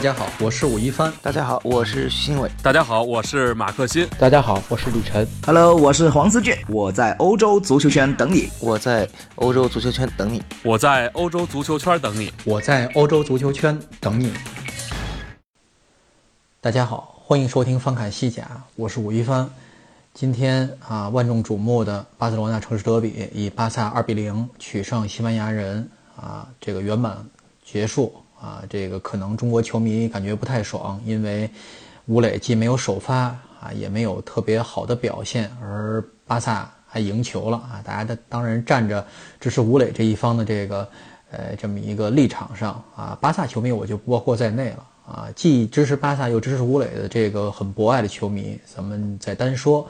大家好，我是武一帆。大家好，我是徐新伟。大家好，我是马克新。大家好，我是李晨。Hello，我是黄思俊。我在欧洲足球圈等你。我在欧洲足球圈等你。我在欧洲足球圈等你。我在欧洲足球圈等你。大家好，欢迎收听翻看西甲，我是武一帆。今天啊，万众瞩目的巴塞罗那城市德比，以巴萨二比零取胜西班牙人啊，这个圆满结束。啊，这个可能中国球迷感觉不太爽，因为吴磊既没有首发啊，也没有特别好的表现，而巴萨还赢球了啊！大家的当然站着支持吴磊这一方的这个呃这么一个立场上啊，巴萨球迷我就包括在内了啊，既支持巴萨又支持吴磊的这个很博爱的球迷，咱们再单说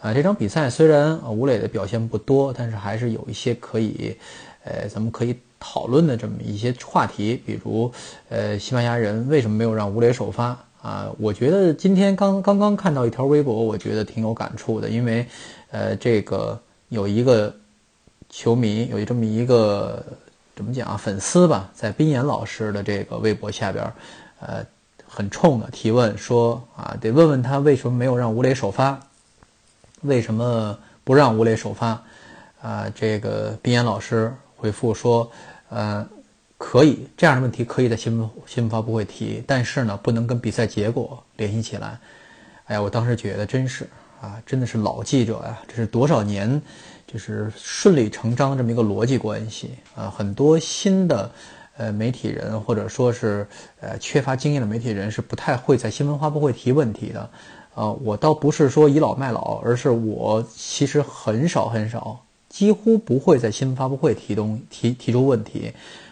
啊，这场比赛虽然吴磊的表现不多，但是还是有一些可以呃，咱们可以。讨论的这么一些话题，比如，呃，西班牙人为什么没有让吴磊首发啊？我觉得今天刚刚刚看到一条微博，我觉得挺有感触的，因为，呃，这个有一个球迷有这么一个怎么讲啊？粉丝吧，在冰岩老师的这个微博下边，呃，很冲的提问说啊，得问问他为什么没有让吴磊首发，为什么不让吴磊首发？啊，这个冰岩老师。回复说，呃，可以这样的问题可以在新闻新闻发布会提，但是呢，不能跟比赛结果联系起来。哎呀，我当时觉得真是啊，真的是老记者呀，这是多少年就是顺理成章的这么一个逻辑关系啊。很多新的呃媒体人或者说是呃缺乏经验的媒体人是不太会在新闻发布会提问题的。呃，我倒不是说倚老卖老，而是我其实很少很少。几乎不会在新闻发布会提东提提出问题，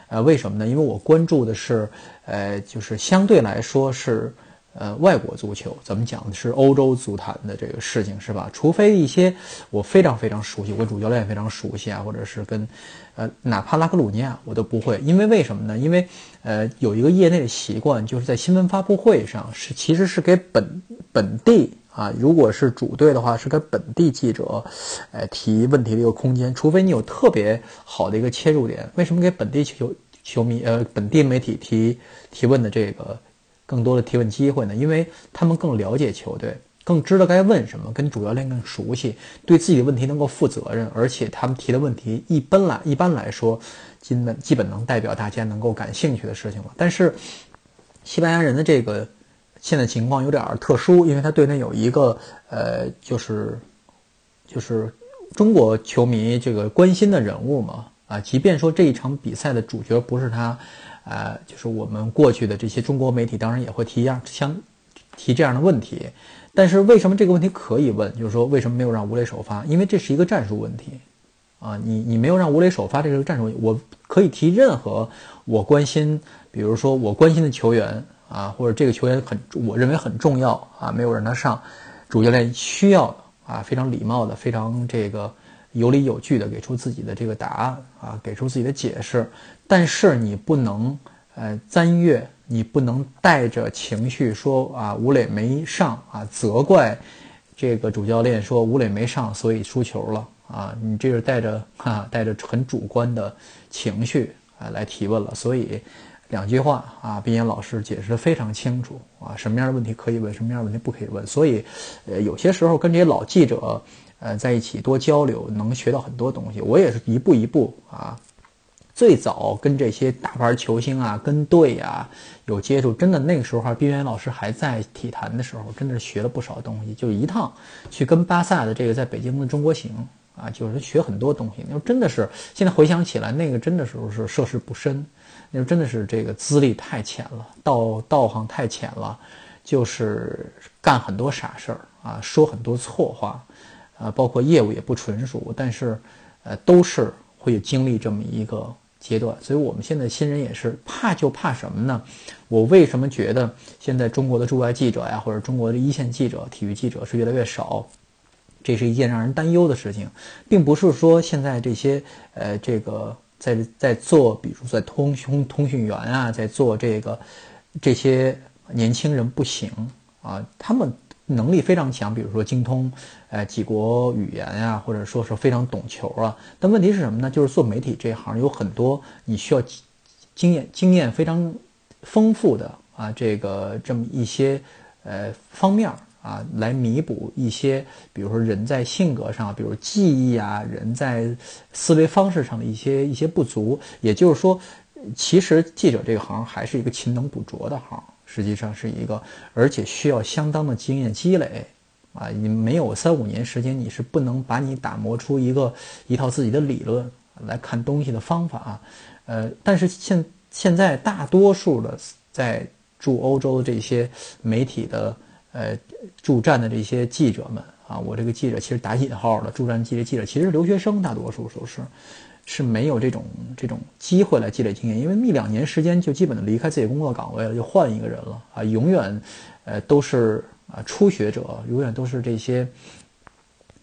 呃，为什么呢？因为我关注的是，呃，就是相对来说是，呃，外国足球，咱们讲的是欧洲足坛的这个事情，是吧？除非一些我非常非常熟悉，我主教练非常熟悉啊，或者是跟，呃，哪怕拉克鲁尼亚我都不会，因为为什么呢？因为，呃，有一个业内的习惯，就是在新闻发布会上是其实是给本本地。啊，如果是主队的话，是给本地记者，呃，提问题的一个空间。除非你有特别好的一个切入点，为什么给本地球球迷，呃，本地媒体提提问的这个更多的提问机会呢？因为他们更了解球队，更知道该问什么，跟主教练更熟悉，对自己的问题能够负责任，而且他们提的问题一般来一般来说，基本基本能代表大家能够感兴趣的事情了。但是，西班牙人的这个。现在情况有点特殊，因为他队内有一个呃，就是就是中国球迷这个关心的人物嘛啊，即便说这一场比赛的主角不是他，呃，就是我们过去的这些中国媒体当然也会提一样相提这样的问题，但是为什么这个问题可以问？就是说为什么没有让吴磊首发？因为这是一个战术问题啊，你你没有让吴磊首发，这是个战术，我可以提任何我关心，比如说我关心的球员。啊，或者这个球员很，我认为很重要啊，没有让他上，主教练需要啊，非常礼貌的，非常这个有理有据的给出自己的这个答案啊，给出自己的解释。但是你不能呃赞月，你不能带着情绪说啊，吴磊没上啊，责怪这个主教练说吴磊没上，所以输球了啊，你这是带着哈带着很主观的情绪啊来提问了，所以。两句话啊，冰岩老师解释的非常清楚啊，什么样的问题可以问，什么样的问题不可以问。所以，呃，有些时候跟这些老记者，呃，在一起多交流，能学到很多东西。我也是一步一步啊，最早跟这些大牌球星啊，跟队啊有接触，真的那个时候，冰岩老师还在体坛的时候，真的是学了不少东西。就一趟去跟巴萨的这个在北京的中国行啊，就是学很多东西。那真的是现在回想起来，那个真的时候是涉世不深。那真的是这个资历太浅了，道道行太浅了，就是干很多傻事儿啊，说很多错话，啊，包括业务也不纯熟，但是，呃，都是会经历这么一个阶段。所以我们现在新人也是怕就怕什么呢？我为什么觉得现在中国的驻外记者呀，或者中国的一线记者、体育记者是越来越少？这是一件让人担忧的事情，并不是说现在这些呃这个。在在做，比如在通讯通讯员啊，在做这个，这些年轻人不行啊，他们能力非常强，比如说精通呃几国语言呀，或者说是非常懂球啊。但问题是什么呢？就是做媒体这一行有很多你需要经验经验非常丰富的啊，这个这么一些呃方面儿啊，来弥补一些，比如说人在性格上，比如记忆啊，人在思维方式上的一些一些不足。也就是说，其实记者这个行还是一个勤能补拙的行，实际上是一个，而且需要相当的经验积累啊。你没有三五年时间，你是不能把你打磨出一个一套自己的理论来看东西的方法啊。呃，但是现现在大多数的在驻欧洲的这些媒体的呃驻站的这些记者们啊，我这个记者其实打引号的驻站记者记者，其实留学生大多数都是是没有这种这种机会来积累经验，因为一两年时间就基本的离开自己工作岗位了，就换一个人了啊，永远呃都是啊初学者，永远都是这些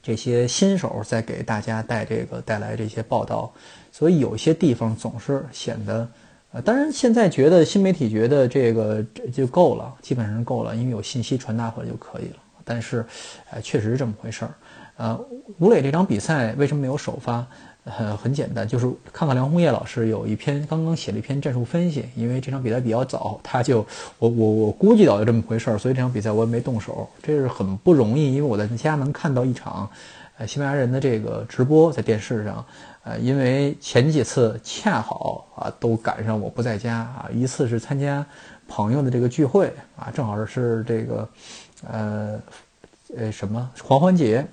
这些新手在给大家带这个带来这些报道，所以有些地方总是显得。呃，当然，现在觉得新媒体觉得这个这就够了，基本上够了，因为有信息传达回来就可以了。但是，呃，确实是这么回事儿。呃，吴磊这场比赛为什么没有首发？呃，很简单，就是看看梁红叶老师有一篇刚刚写了一篇战术分析，因为这场比赛比较早，他就我我我估计到有这么回事儿，所以这场比赛我也没动手，这是很不容易，因为我在家能看到一场，呃，西班牙人的这个直播在电视上。呃，因为前几次恰好啊都赶上我不在家啊，一次是参加朋友的这个聚会啊，正好是这个呃呃什么狂欢节，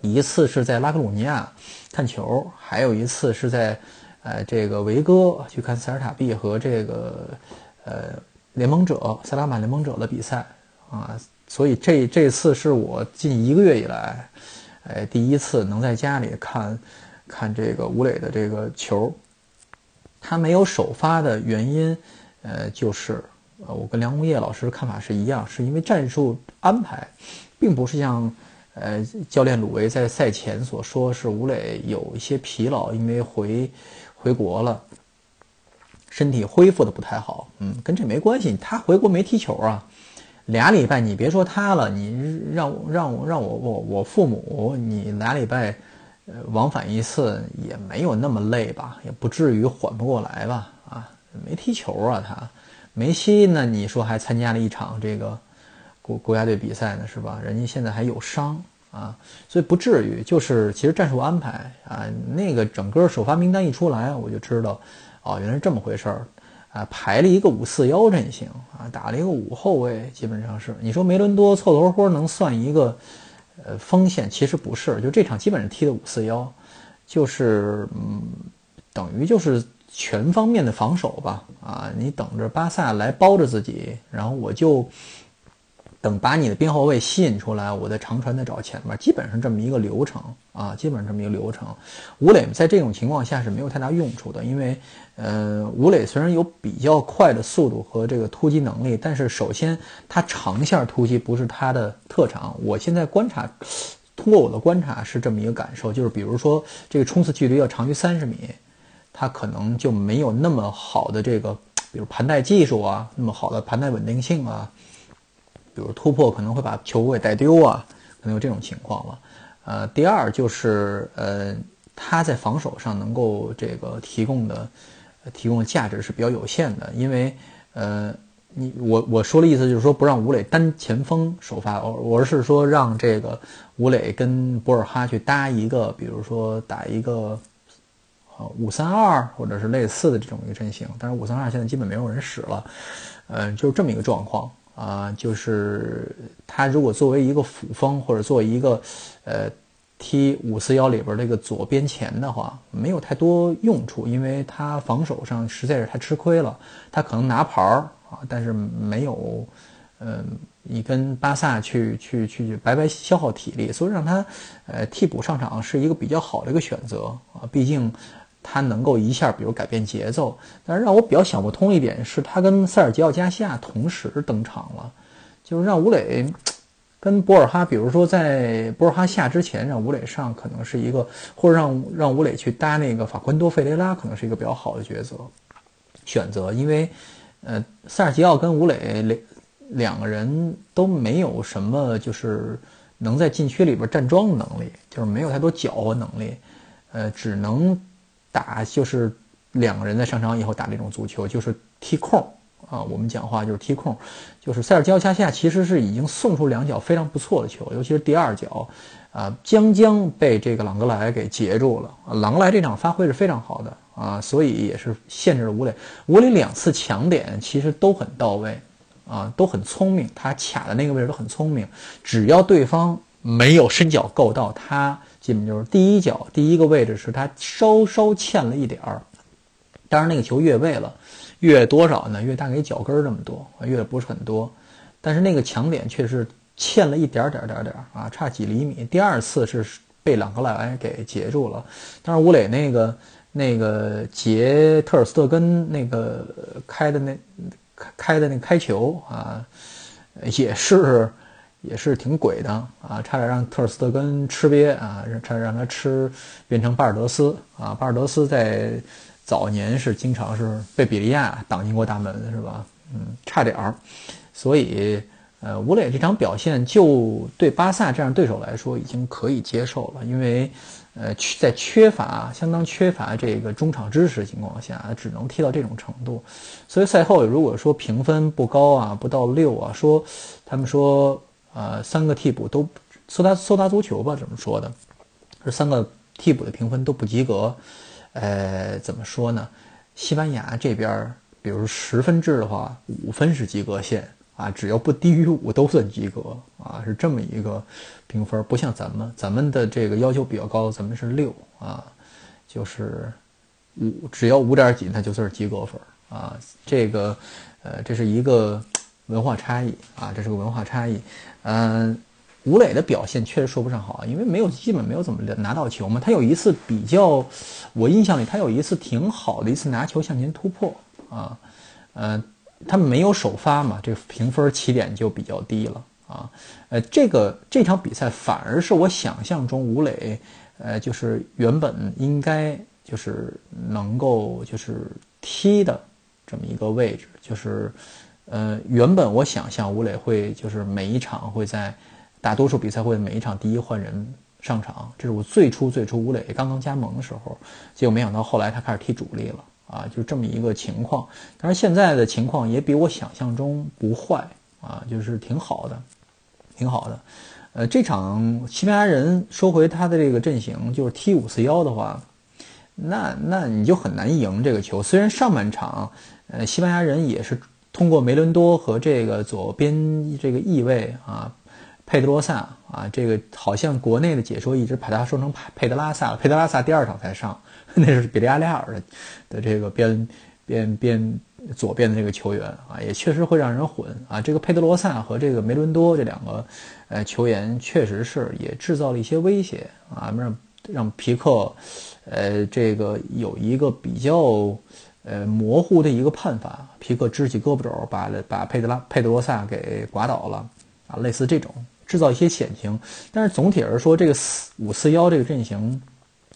一次是在拉克鲁尼亚看球，还有一次是在呃这个维戈去看塞尔塔 B 和这个呃联盟者塞拉满联盟者的比赛啊，所以这这次是我近一个月以来，哎第一次能在家里看。看这个吴磊的这个球，他没有首发的原因，呃，就是呃，我跟梁红叶老师看法是一样，是因为战术安排，并不是像呃教练鲁维在赛前所说，是吴磊有一些疲劳，因为回回国了，身体恢复的不太好。嗯，跟这没关系，他回国没踢球啊，俩礼拜，你别说他了，你让让让我我我父母，你俩礼拜。往返一次也没有那么累吧，也不至于缓不过来吧？啊，没踢球啊，他梅西呢？你说还参加了一场这个国国家队比赛呢，是吧？人家现在还有伤啊，所以不至于。就是其实战术安排啊，那个整个首发名单一出来，我就知道，哦，原来是这么回事儿啊，排了一个五四幺阵型啊，打了一个五后卫，基本上是。你说梅伦多凑凑合合能算一个？呃，锋线其实不是，就这场基本上踢的五四幺，就是嗯，等于就是全方面的防守吧。啊，你等着巴萨来包着自己，然后我就等把你的边后卫吸引出来，我再长传再找前面，基本上这么一个流程啊，基本上这么一个流程。吴磊在这种情况下是没有太大用处的，因为。呃，吴磊虽然有比较快的速度和这个突击能力，但是首先他长线突击不是他的特长。我现在观察，通过我的观察是这么一个感受，就是比如说这个冲刺距离要长于三十米，他可能就没有那么好的这个，比如盘带技术啊，那么好的盘带稳定性啊，比如突破可能会把球给带丢啊，可能有这种情况了。呃，第二就是呃，他在防守上能够这个提供的。提供的价值是比较有限的，因为，呃，你我我说的意思就是说不让吴磊单前锋首发，我我是说让这个吴磊跟博尔哈去搭一个，比如说打一个，呃五三二或者是类似的这种一个阵型，但是五三二现在基本没有人使了，嗯，就是这么一个状况啊，就是他如果作为一个辅锋或者作为一个，呃。踢五四幺里边这个左边前的话，没有太多用处，因为他防守上实在是太吃亏了。他可能拿牌儿啊，但是没有，嗯，你跟巴萨去去去白白消耗体力，所以让他呃替补上场是一个比较好的一个选择啊。毕竟他能够一下比如改变节奏。但是让我比较想不通一点是，他跟塞尔吉奥加西亚同时登场了，就是让吴磊。跟博尔哈，比如说在博尔哈下之前，让吴磊上可能是一个，或者让让吴磊去搭那个法昆多费雷拉，可能是一个比较好的抉择选择。因为，呃，塞尔吉奥跟吴磊两两个人都没有什么，就是能在禁区里边站桩的能力，就是没有太多搅和能力，呃，只能打就是两个人在上场以后打这种足球，就是踢空啊，我们讲话就是踢空，就是塞尔吉奥加西亚其实是已经送出两脚非常不错的球，尤其是第二脚，啊，将将被这个朗格莱给截住了。朗格莱这场发挥是非常好的啊，所以也是限制了吴磊。吴磊两次抢点其实都很到位，啊，都很聪明，他卡的那个位置都很聪明，只要对方没有伸脚够到，他基本就是第一脚第一个位置是他稍稍欠了一点儿，当然那个球越位了。越多少呢？越大概脚跟儿这么多，越不是很多，但是那个抢点却是欠了一点点点点啊，差几厘米。第二次是被朗格莱给截住了，但是吴磊那个那个截特尔斯特根那个开的那开开的那开球啊，也是也是挺鬼的啊，差点让特尔斯特根吃瘪啊，差点让他吃变成巴尔德斯啊，巴尔德斯在。早年是经常是被比利亚挡进过大门，是吧？嗯，差点儿。所以，呃，吴磊这场表现就对巴萨这样对手来说已经可以接受了，因为，呃，在缺乏相当缺乏这个中场支持的情况下，只能踢到这种程度。所以赛后如果说评分不高啊，不到六啊，说他们说，呃，三个替补都搜达搜达足球吧，怎么说的？这三个替补的评分都不及格。呃，怎么说呢？西班牙这边，比如十分制的话，五分是及格线啊，只要不低于五都算及格啊，是这么一个评分。不像咱们，咱们的这个要求比较高，咱们是六啊，就是五，只要五点几，那就算是及格分啊。这个，呃，这是一个文化差异啊，这是个文化差异，嗯。吴磊的表现确实说不上好，因为没有基本没有怎么拿到球嘛。他有一次比较，我印象里他有一次挺好的一次拿球向前突破啊，呃，他没有首发嘛，这个评分起点就比较低了啊。呃，这个这场比赛反而是我想象中吴磊，呃，就是原本应该就是能够就是踢的这么一个位置，就是呃，原本我想象吴磊会就是每一场会在。大多数比赛会每一场第一换人上场，这是我最初最初吴磊刚刚加盟的时候，结果没想到后来他开始踢主力了啊，就这么一个情况。但是现在的情况也比我想象中不坏啊，就是挺好的，挺好的。呃，这场西班牙人收回他的这个阵型，就是踢五四幺的话，那那你就很难赢这个球。虽然上半场，呃，西班牙人也是通过梅伦多和这个左边这个翼位啊。佩德罗萨啊，这个好像国内的解说一直把他说成佩德拉萨了。佩德拉萨第二场才上，那是比利亚雷尔的的这个边边边左边的这个球员啊，也确实会让人混啊。这个佩德罗萨和这个梅伦多这两个呃球员，确实是也制造了一些威胁啊，让让皮克呃这个有一个比较呃模糊的一个判罚。皮克支起胳膊肘，把把佩德拉佩德罗萨给刮倒了啊，类似这种。制造一些险情，但是总体而说，这个四五四幺这个阵型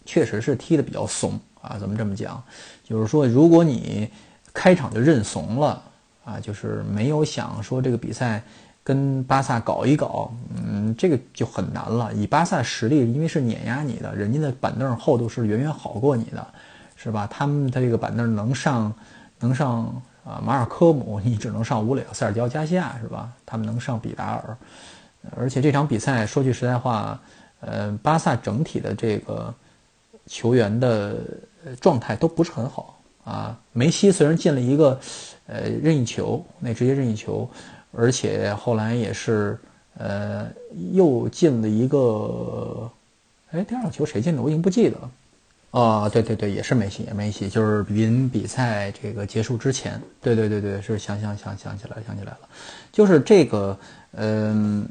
确实是踢得比较怂啊。咱们这么讲，就是说，如果你开场就认怂了啊，就是没有想说这个比赛跟巴萨搞一搞，嗯，这个就很难了。以巴萨实力，因为是碾压你的，人家的板凳厚度是远远好过你的，是吧？他们的这个板凳能上能上啊马尔科姆，你只能上乌磊、塞尔吉奥加西亚，是吧？他们能上比达尔。而且这场比赛说句实在话，呃，巴萨整体的这个球员的状态都不是很好啊。梅西虽然进了一个呃任意球，那直接任意球，而且后来也是呃又进了一个，哎，第二个球谁进的我已经不记得了。啊，对对对，也是梅西，梅西就是临比赛这个结束之前，对对对对，是想想想想起来想起来了，就是这个嗯。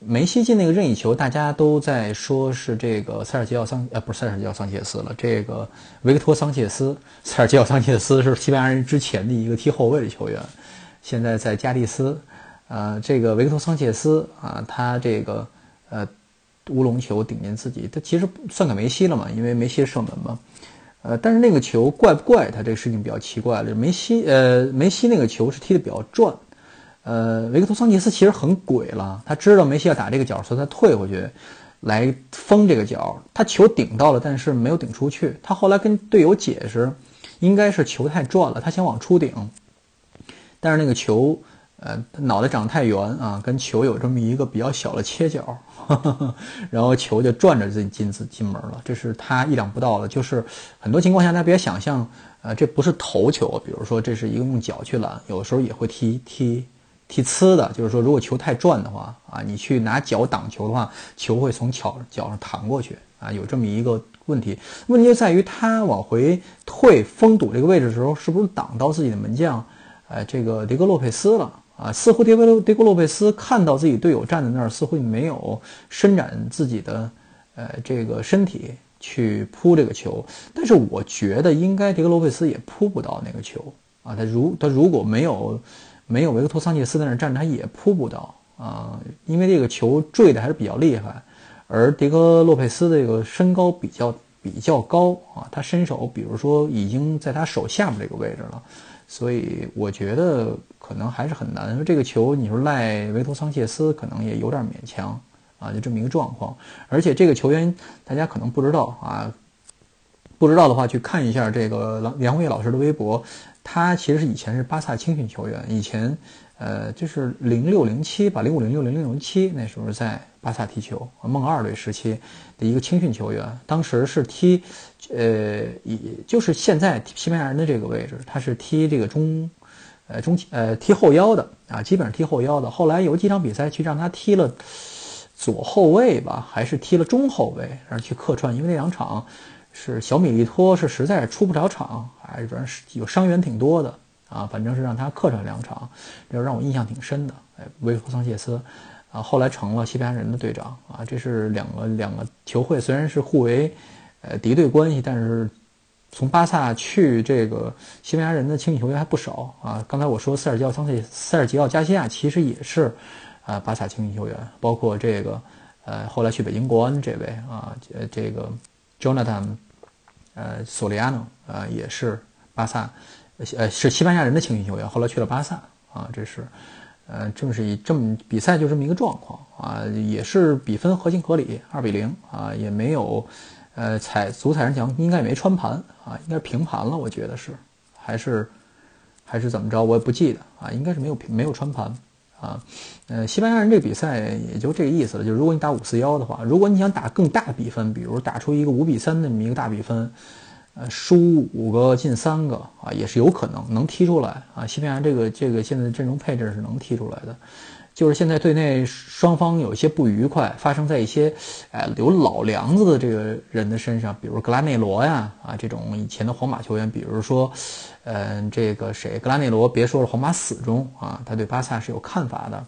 梅西进那个任意球，大家都在说是这个塞尔吉奥桑，呃，不是塞尔吉奥桑切斯了，这个维克托桑切斯。塞尔吉奥桑切斯是西班牙人之前的一个踢后卫的球员，现在在加利斯。呃，这个维克托桑切斯啊，他这个呃乌龙球顶进自己，他其实算给梅西了嘛，因为梅西射门嘛。呃，但是那个球怪不怪？他这个事情比较奇怪了。梅西，呃，梅西那个球是踢的比较转。呃，维克托桑切斯其实很鬼了，他知道梅西要打这个角，所以他退回去来封这个角。他球顶到了，但是没有顶出去。他后来跟队友解释，应该是球太转了，他想往出顶。但是那个球，呃，脑袋长太圆啊，跟球有这么一个比较小的切角，然后球就转着进进进门了，这是他意想不到的。就是很多情况下，大家别想象，呃，这不是头球，比如说这是一个用脚去拦，有的时候也会踢踢踢呲的，就是说如果球太转的话啊，你去拿脚挡球的话，球会从脚脚上弹过去啊，有这么一个。问题，问题就在于他往回退封堵这个位置的时候，是不是挡到自己的门将，呃，这个迪格洛佩斯了啊？似乎迪格迪格洛佩斯看到自己队友站在那儿，似乎没有伸展自己的呃这个身体去扑这个球。但是我觉得应该迪格洛佩斯也扑不到那个球啊。他如他如果没有没有维克托桑切斯在那儿站着，他也扑不到啊，因为这个球坠的还是比较厉害。而迪格洛佩斯这个身高比较比较高啊，他身手比如说已经在他手下面这个位置了，所以我觉得可能还是很难。说这个球，你说赖维托桑切斯可能也有点勉强啊，就这么一个状况。而且这个球员大家可能不知道啊，不知道的话去看一下这个梁梁辉老师的微博，他其实以前是巴萨青训球员，以前。呃，就是零六零七吧，零五零六零六零七那时候在巴萨踢球，梦二队时期的一个青训球员，当时是踢，呃，以就是现在西班牙人的这个位置，他是踢这个中，呃中呃踢后腰的啊，基本上踢后腰的。后来有几场比赛去让他踢了左后卫吧，还是踢了中后卫，然后去客串，因为那两场是小米利托是实在是出不了场，还是主要是有伤员挺多的。啊，反正是让他客串两场，这让我印象挺深的。哎，维弗桑切斯，啊，后来成了西班牙人的队长。啊，这是两个两个球会虽然是互为，呃，敌对关系，但是从巴萨去这个西班牙人的青训球员还不少啊。刚才我说塞尔吉奥桑切塞尔吉奥加西亚其实也是，啊，巴萨青训球员，包括这个，呃，后来去北京国安这位啊，呃，这个 Jonathan，呃，索利亚诺呃，也是巴萨。呃，是西班牙人的青训球员，后来去了巴萨啊，这是，呃，正是以这么比赛就这么一个状况啊，也是比分合情合理，二比零啊，也没有，呃，踩足踩人墙，应该也没穿盘啊，应该是平盘了，我觉得是，还是，还是怎么着，我也不记得啊，应该是没有没有穿盘啊，呃，西班牙人这比赛也就这个意思了，就如果你打五四幺的话，如果你想打更大比分，比如打出一个五比三那么一个大比分。呃，输五个进三个啊，也是有可能能踢出来啊。西班牙这个这个现在的阵容配置是能踢出来的，就是现在队内双方有一些不愉快，发生在一些，哎，有老梁子的这个人的身上，比如格拉内罗呀啊，这种以前的皇马球员，比如说，嗯，这个谁，格拉内罗，别说是皇马死忠啊，他对巴萨是有看法的，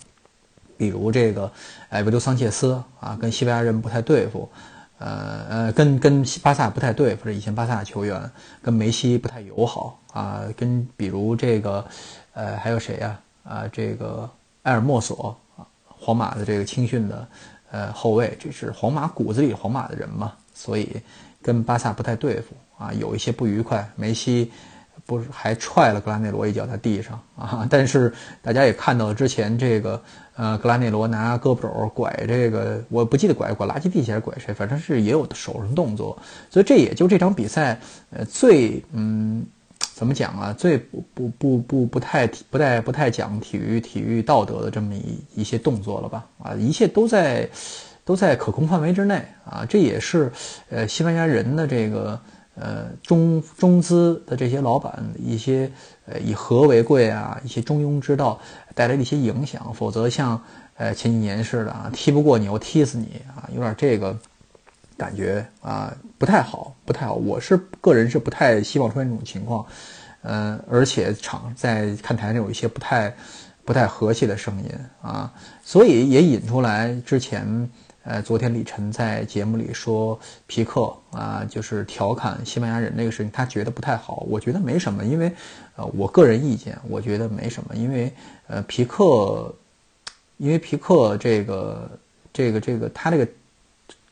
比如这个，哎，维多桑切斯啊，跟西班牙人不太对付。呃呃，跟跟巴萨不太对，或者以前巴萨的球员跟梅西不太友好啊，跟比如这个，呃，还有谁呀？啊，这个埃尔莫索啊，皇马的这个青训的呃后卫，这是皇马骨子里皇马的人嘛，所以跟巴萨不太对付啊，有一些不愉快。梅西。不是还踹了格拉内罗一脚在地上啊！但是大家也看到了之前这个呃格拉内罗拿胳膊肘拐这个，我不记得拐拐垃圾地还是拐谁，反正是也有手上动作。所以这也就这场比赛呃最嗯怎么讲啊？最不不不不不太不太不太讲体育体育道德的这么一一些动作了吧？啊，一切都在都在可控范围之内啊！这也是呃西班牙人的这个。呃，中中资的这些老板一些呃以和为贵啊，一些中庸之道带来的一些影响，否则像呃前几年似的啊，踢不过你我踢死你啊，有点这个感觉啊，不太好，不太好。我是个人是不太希望出现这种情况，嗯，而且场在看台上有一些不太不太和谐的声音啊，所以也引出来之前。呃，昨天李晨在节目里说皮克啊，就是调侃西班牙人这个事情，他觉得不太好。我觉得没什么，因为呃，我个人意见，我觉得没什么，因为呃，皮克，因为皮克这个这个这个他这个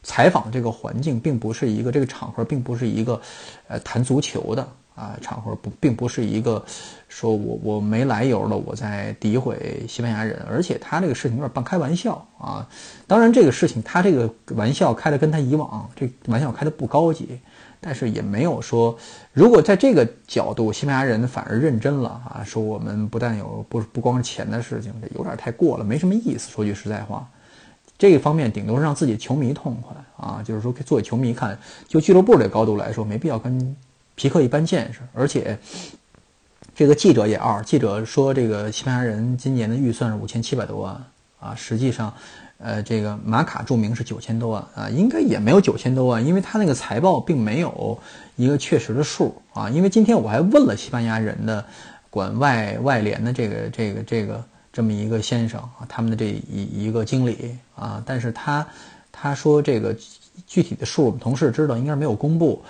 采访这个环境，并不是一个这个场合，并不是一个呃谈足球的。啊，场合不并不是一个说我我没来由的我在诋毁西班牙人，而且他这个事情有点半开玩笑啊。当然，这个事情他这个玩笑开的跟他以往这玩笑开的不高级，但是也没有说，如果在这个角度，西班牙人反而认真了啊，说我们不但有不不光是钱的事情，这有点太过了，没什么意思。说句实在话，这一方面顶多是让自己球迷痛快啊，就是说作为球迷看，就俱乐部这高度来说，没必要跟皮克一般见识，而且。这个记者也二，记者说这个西班牙人今年的预算是五千七百多万啊，实际上，呃，这个马卡注明是九千多万啊，应该也没有九千多万，因为他那个财报并没有一个确实的数啊。因为今天我还问了西班牙人的管外外联的这个这个这个这么一个先生啊，他们的这一一个经理啊，但是他他说这个具体的数我们同事知道，应该是没有公布，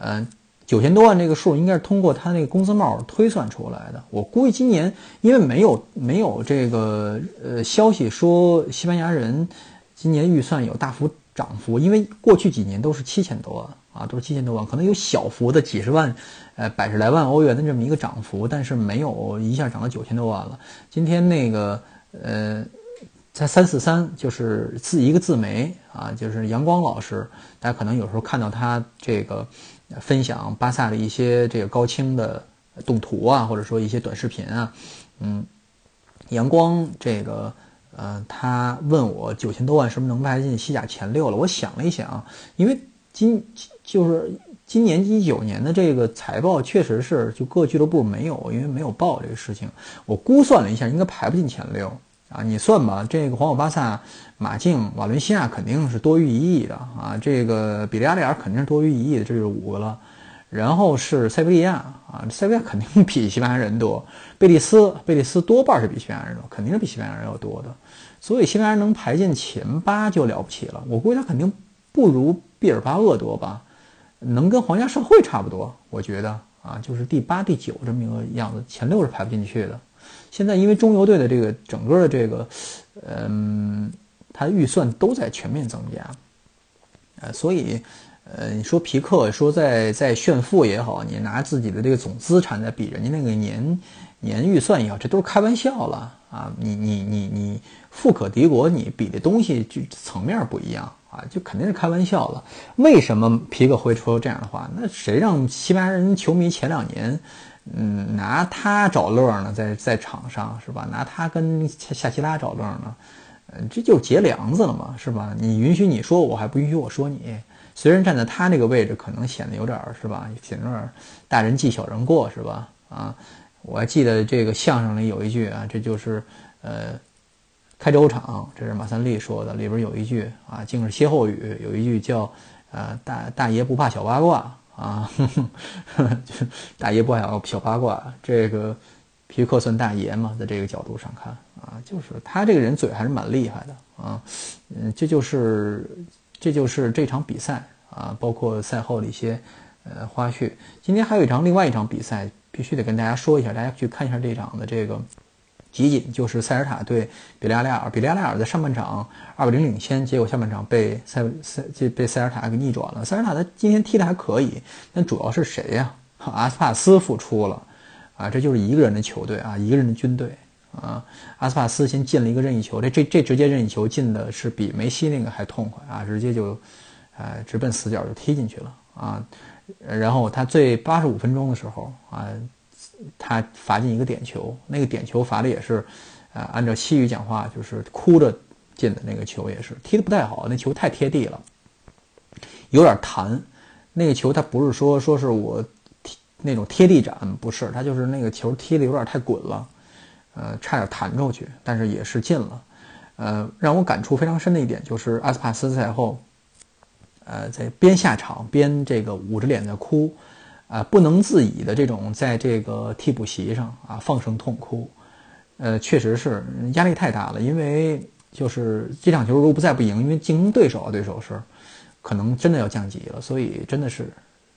嗯。九千多万这个数应该是通过他那个工资帽推算出来的。我估计今年因为没有没有这个呃消息说西班牙人今年预算有大幅涨幅，因为过去几年都是七千多万啊，都是七千多万，可能有小幅的几十万，呃百十来万欧元的这么一个涨幅，但是没有一下涨到九千多万了。今天那个呃在三四三就是自一个自媒啊，就是阳光老师，大家可能有时候看到他这个。分享巴萨的一些这个高清的动图啊，或者说一些短视频啊，嗯，阳光这个呃，他问我九千多万是不是能排进西甲前六了？我想了一想，因为今就是今年一九年的这个财报确实是就各俱乐部没有，因为没有报这个事情，我估算了一下，应该排不进前六。啊，你算吧，这个皇马、巴萨、马竞、瓦伦西亚肯定是多于一亿的啊，这个比利亚雷尔肯定是多于一亿的，这就是五个了。然后是塞维利亚啊，塞维利亚肯定比西班牙人多。贝蒂斯，贝蒂斯多半是比西班牙人多，肯定是比西班牙人要多的。所以西班牙人能排进前八就了不起了。我估计他肯定不如毕尔巴鄂多吧，能跟皇家社会差不多。我觉得啊，就是第八、第九这么一个样子，前六是排不进去的。现在因为中游队的这个整个的这个，嗯，它预算都在全面增加，呃，所以，呃，你说皮克说在在炫富也好，你拿自己的这个总资产在比人家那个年年预算也好，这都是开玩笑了啊！你你你你富可敌国，你比的东西就层面不一样啊，就肯定是开玩笑了。为什么皮克会说这样的话？那谁让西班牙人球迷前两年？嗯，拿他找乐呢，在在场上是吧？拿他跟夏奇拉找乐呢，嗯，这就结梁子了嘛，是吧？你允许你说我，还不允许我说你。虽然站在他那个位置，可能显得有点儿是吧？显得有点大人记小人过是吧？啊，我还记得这个相声里有一句啊，这就是呃，开州场，这是马三立说的，里边有一句啊，竟是歇后语，有一句叫呃，大大爷不怕小八卦。啊，就大爷不爱小八卦，这个皮克算大爷嘛，在这个角度上看啊，就是他这个人嘴还是蛮厉害的啊，嗯，这就是这就是这场比赛啊，包括赛后的一些呃花絮。今天还有一场另外一场比赛，必须得跟大家说一下，大家去看一下这场的这个。集锦就是塞尔塔对比利亚雷尔，比利亚雷尔在上半场二比零领先，结果下半场被塞塞这被塞尔塔给逆转了。塞尔塔他今天踢的还可以，但主要是谁呀？阿斯帕斯复出了，啊，这就是一个人的球队啊，一个人的军队啊。阿斯帕斯先进了一个任意球，这这这直接任意球进的是比梅西那个还痛快啊，直接就，呃，直奔死角就踢进去了啊。然后他最八十五分钟的时候啊。他罚进一个点球，那个点球罚的也是，呃，按照西语讲话就是哭着进的那个球，也是踢的不太好，那球太贴地了，有点弹。那个球他不是说说是我踢那种贴地斩，不是，他就是那个球踢的有点太滚了，呃，差点弹出去，但是也是进了。呃，让我感触非常深的一点就是阿斯帕斯赛后，呃，在边下场边这个捂着脸在哭。啊，不能自已的这种在这个替补席上啊放声痛哭，呃，确实是压力太大了。因为就是这场球如果不再不赢，因为竞争对手啊，对手是可能真的要降级了，所以真的是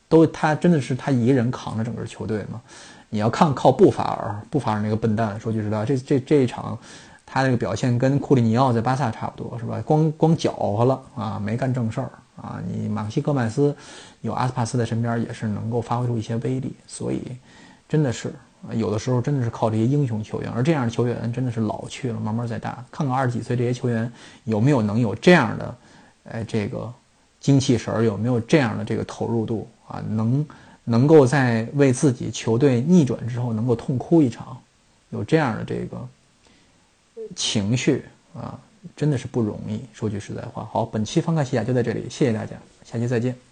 都他真的是他一个人扛着整个球队嘛。你要看靠布法尔，布法尔那个笨蛋，说句实话，这这这一场他那个表现跟库里尼奥在巴萨差不多，是吧？光光搅和了啊，没干正事儿。啊，你马克西戈麦斯有阿斯帕斯在身边，也是能够发挥出一些威力，所以真的是有的时候真的是靠这些英雄球员，而这样的球员真的是老去了，慢慢在大。看看二十几岁这些球员有没有能有这样的，哎，这个精气神儿，有没有这样的这个投入度啊？能能够在为自己球队逆转之后能够痛哭一场，有这样的这个情绪啊，真的是不容易。说句实在话，好，本期方看西甲就在这里，谢谢大家，下期再见。